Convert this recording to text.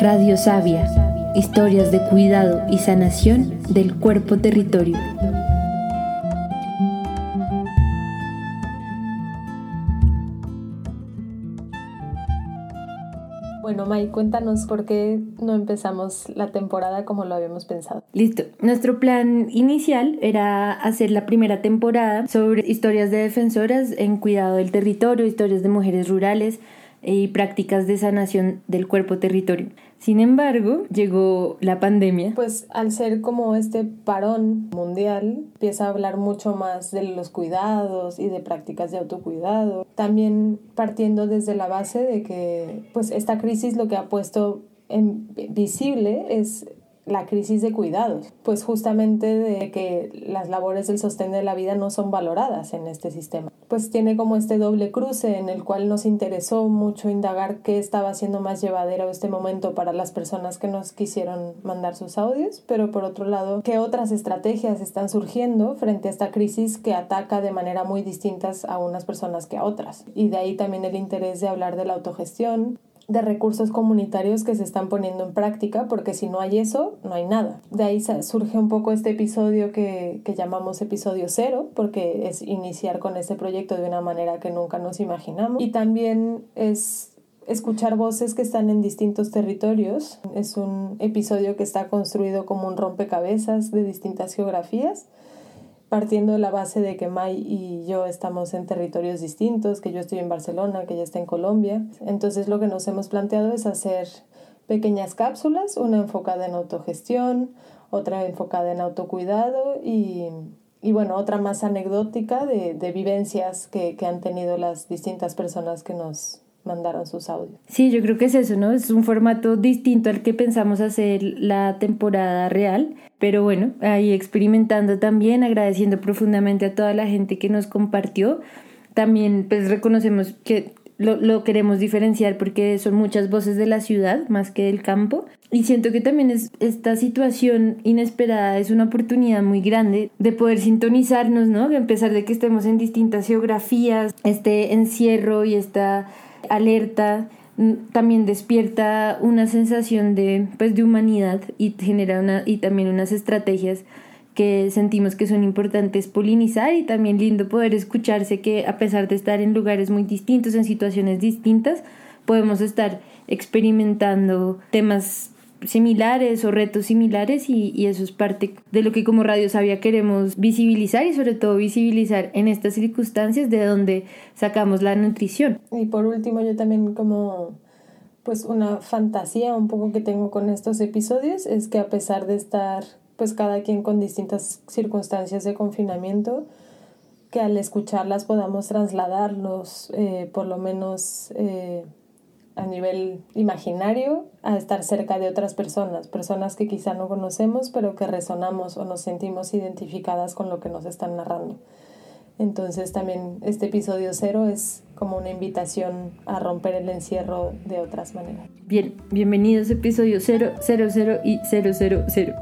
Radio Sabia, historias de cuidado y sanación del cuerpo territorio. Bueno, May, cuéntanos por qué no empezamos la temporada como lo habíamos pensado. Listo. Nuestro plan inicial era hacer la primera temporada sobre historias de defensoras en cuidado del territorio, historias de mujeres rurales, y prácticas de sanación del cuerpo territorio. Sin embargo, llegó la pandemia. Pues al ser como este parón mundial, empieza a hablar mucho más de los cuidados y de prácticas de autocuidado. También partiendo desde la base de que pues esta crisis lo que ha puesto en visible es la crisis de cuidados, pues justamente de que las labores del sostén de la vida no son valoradas en este sistema. Pues tiene como este doble cruce en el cual nos interesó mucho indagar qué estaba siendo más llevadero este momento para las personas que nos quisieron mandar sus audios, pero por otro lado, qué otras estrategias están surgiendo frente a esta crisis que ataca de manera muy distintas a unas personas que a otras. Y de ahí también el interés de hablar de la autogestión, de recursos comunitarios que se están poniendo en práctica, porque si no hay eso, no hay nada. De ahí surge un poco este episodio que, que llamamos episodio cero, porque es iniciar con este proyecto de una manera que nunca nos imaginamos. Y también es escuchar voces que están en distintos territorios. Es un episodio que está construido como un rompecabezas de distintas geografías partiendo de la base de que Mai y yo estamos en territorios distintos, que yo estoy en Barcelona, que ella está en Colombia. Entonces lo que nos hemos planteado es hacer pequeñas cápsulas, una enfocada en autogestión, otra enfocada en autocuidado y, y bueno, otra más anecdótica de, de vivencias que, que han tenido las distintas personas que nos, mandaron sus audios. Sí, yo creo que es eso, ¿no? Es un formato distinto al que pensamos hacer la temporada real, pero bueno, ahí experimentando también, agradeciendo profundamente a toda la gente que nos compartió. También pues reconocemos que lo, lo, queremos diferenciar porque son muchas voces de la ciudad más que del campo. Y siento que también es, esta situación inesperada es una oportunidad muy grande de poder sintonizarnos, ¿no? A pesar de que estemos en distintas geografías, este encierro y esta alerta, también despierta una sensación de, pues, de humanidad y genera una, y también unas estrategias que sentimos que son importantes polinizar y también lindo poder escucharse que a pesar de estar en lugares muy distintos, en situaciones distintas, podemos estar experimentando temas similares o retos similares y, y, eso es parte de lo que como Radio Sabia queremos visibilizar y sobre todo visibilizar en estas circunstancias de donde sacamos la nutrición. Y por último yo también como pues una fantasía un poco que tengo con estos episodios es que a pesar de estar pues cada quien con distintas circunstancias de confinamiento, que al escucharlas podamos trasladarlos eh, por lo menos eh, a nivel imaginario a estar cerca de otras personas, personas que quizá no conocemos, pero que resonamos o nos sentimos identificadas con lo que nos están narrando. Entonces también este episodio cero es como una invitación a romper el encierro de otras maneras. Bien, bienvenidos a episodio cero, cero, cero y cero, cero, cero.